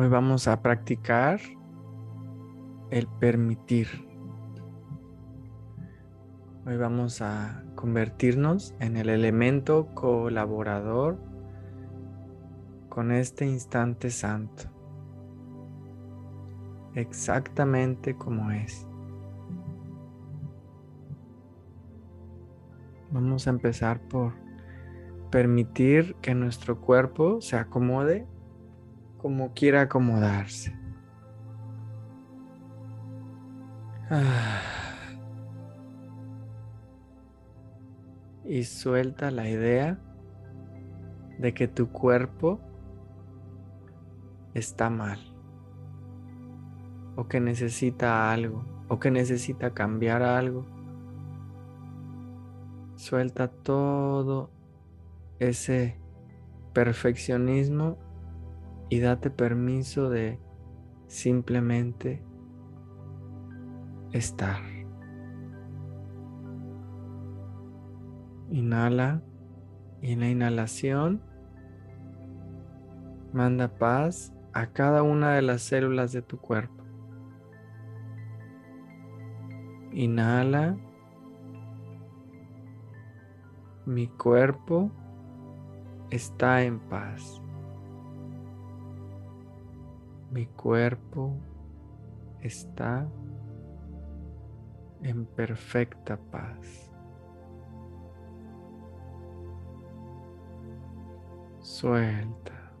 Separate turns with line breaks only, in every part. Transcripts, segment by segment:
Hoy vamos a practicar el permitir. Hoy vamos a convertirnos en el elemento colaborador con este instante santo, exactamente como es. Vamos a empezar por permitir que nuestro cuerpo se acomode como quiera acomodarse. Ah. Y suelta la idea de que tu cuerpo está mal o que necesita algo o que necesita cambiar algo. Suelta todo ese perfeccionismo y date permiso de simplemente estar. Inhala y en la inhalación manda paz a cada una de las células de tu cuerpo. Inhala. Mi cuerpo está en paz. Mi cuerpo está en perfecta paz. Suelta.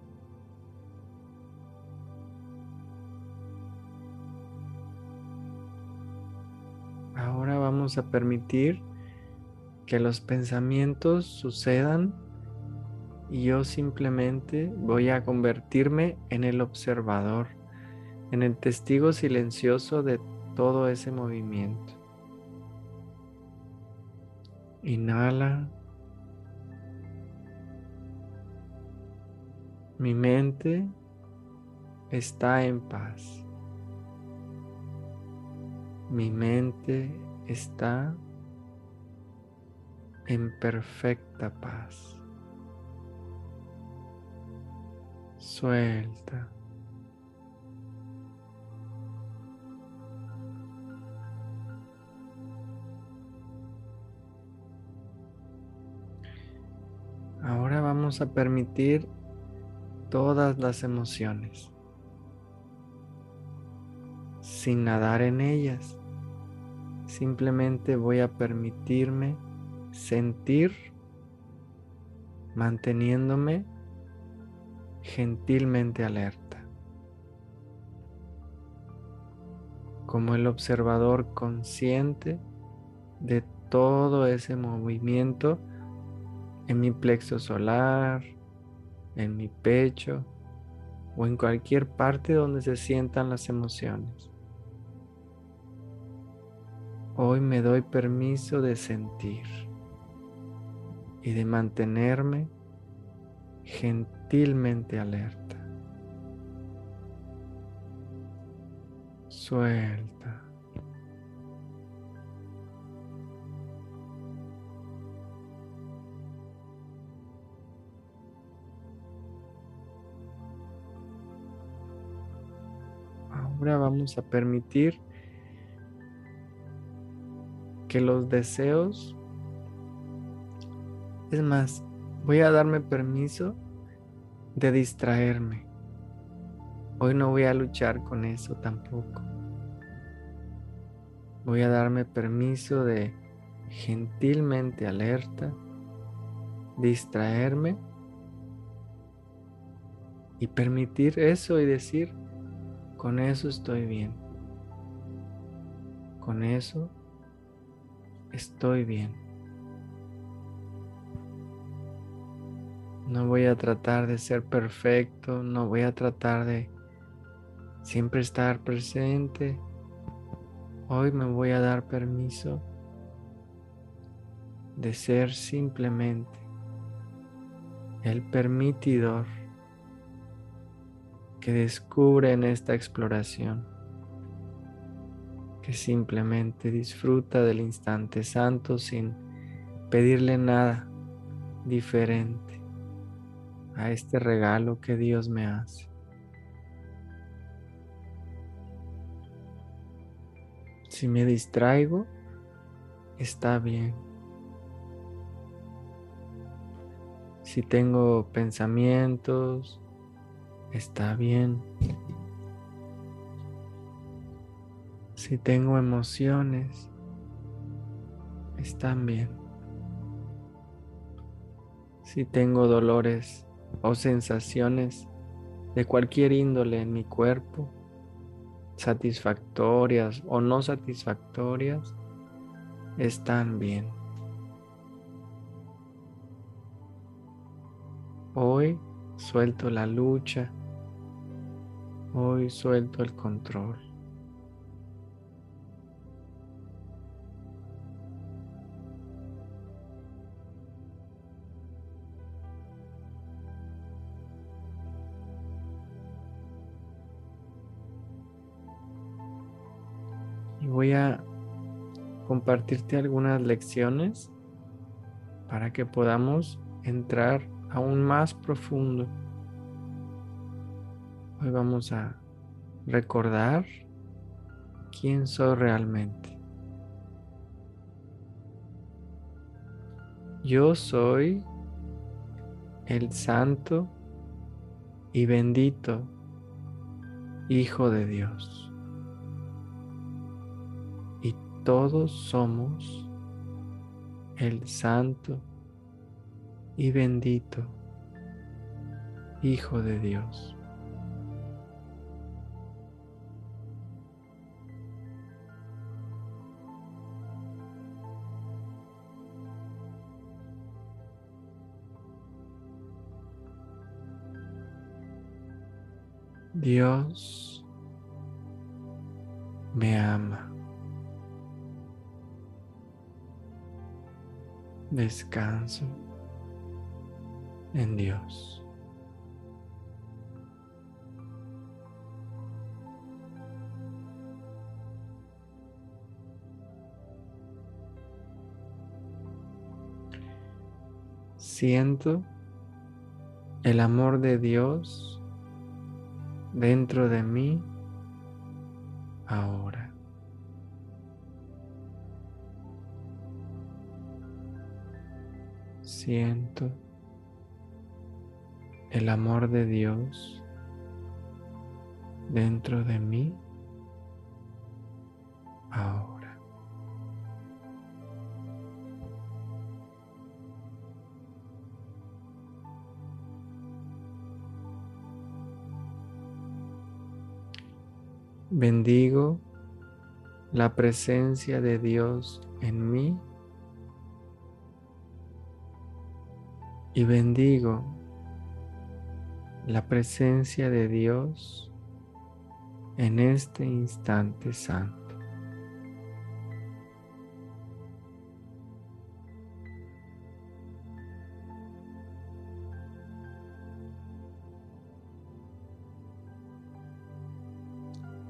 Ahora vamos a permitir que los pensamientos sucedan y yo simplemente voy a convertirme en el observador, en el testigo silencioso de todo ese movimiento. Inhala. Mi mente está en paz. Mi mente está en perfecta paz. Suelta. Ahora vamos a permitir todas las emociones sin nadar en ellas. Simplemente voy a permitirme sentir manteniéndome gentilmente alerta, como el observador consciente de todo ese movimiento en mi plexo solar, en mi pecho o en cualquier parte donde se sientan las emociones. Hoy me doy permiso de sentir y de mantenerme gentilmente alerta. Suelta. Ahora vamos a permitir que los deseos, es más, voy a darme permiso de distraerme. Hoy no voy a luchar con eso tampoco. Voy a darme permiso de gentilmente alerta, distraerme y permitir eso y decir, con eso estoy bien. Con eso estoy bien. No voy a tratar de ser perfecto, no voy a tratar de siempre estar presente. Hoy me voy a dar permiso de ser simplemente el permitidor que descubre en esta exploración, que simplemente disfruta del instante santo sin pedirle nada diferente a este regalo que Dios me hace. Si me distraigo, está bien. Si tengo pensamientos, está bien. Si tengo emociones, están bien. Si tengo dolores o sensaciones de cualquier índole en mi cuerpo, satisfactorias o no satisfactorias, están bien. Hoy suelto la lucha, hoy suelto el control. Voy a compartirte algunas lecciones para que podamos entrar aún más profundo. Hoy vamos a recordar quién soy realmente. Yo soy el santo y bendito Hijo de Dios. Todos somos el santo y bendito Hijo de Dios. Dios me ama. Descanso en Dios. Siento el amor de Dios dentro de mí ahora. Siento el amor de Dios dentro de mí ahora. Bendigo la presencia de Dios en mí y bendigo la presencia de Dios en este instante santo.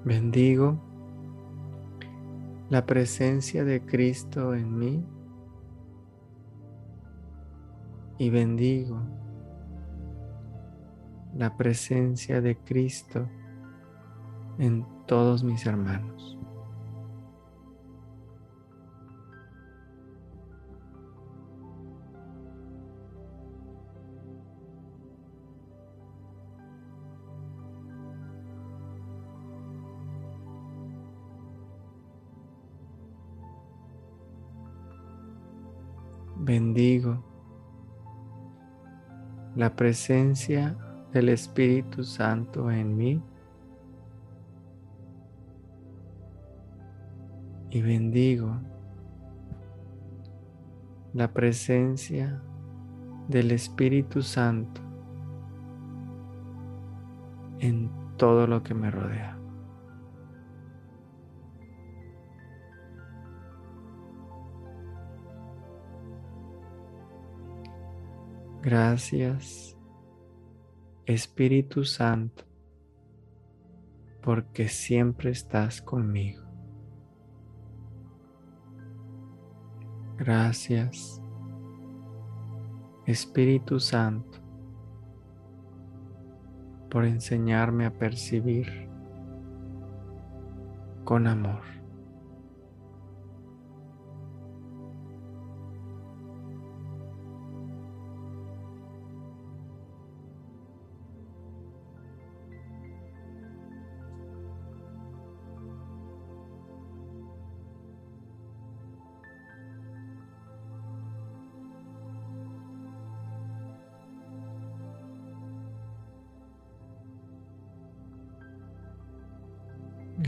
Bendigo la presencia de Cristo en mí y bendigo la presencia de Cristo en todos mis hermanos. Bendigo la presencia del Espíritu Santo en mí y bendigo la presencia del Espíritu Santo en todo lo que me rodea. Gracias, Espíritu Santo, porque siempre estás conmigo. Gracias, Espíritu Santo, por enseñarme a percibir con amor.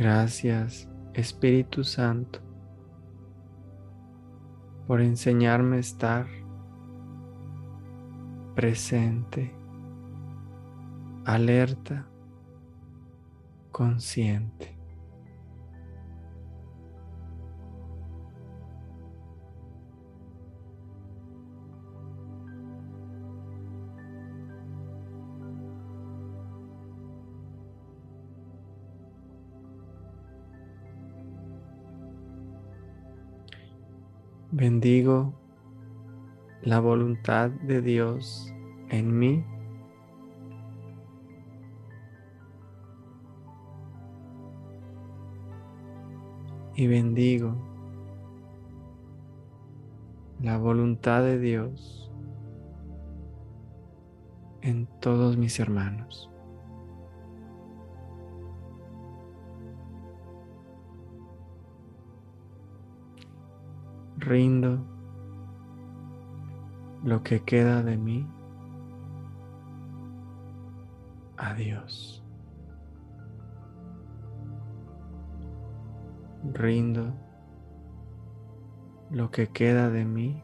Gracias, Espíritu Santo, por enseñarme a estar presente, alerta, consciente. Bendigo la voluntad de Dios en mí. Y bendigo la voluntad de Dios en todos mis hermanos. Rindo lo que queda de mí a Dios. Rindo lo que queda de mí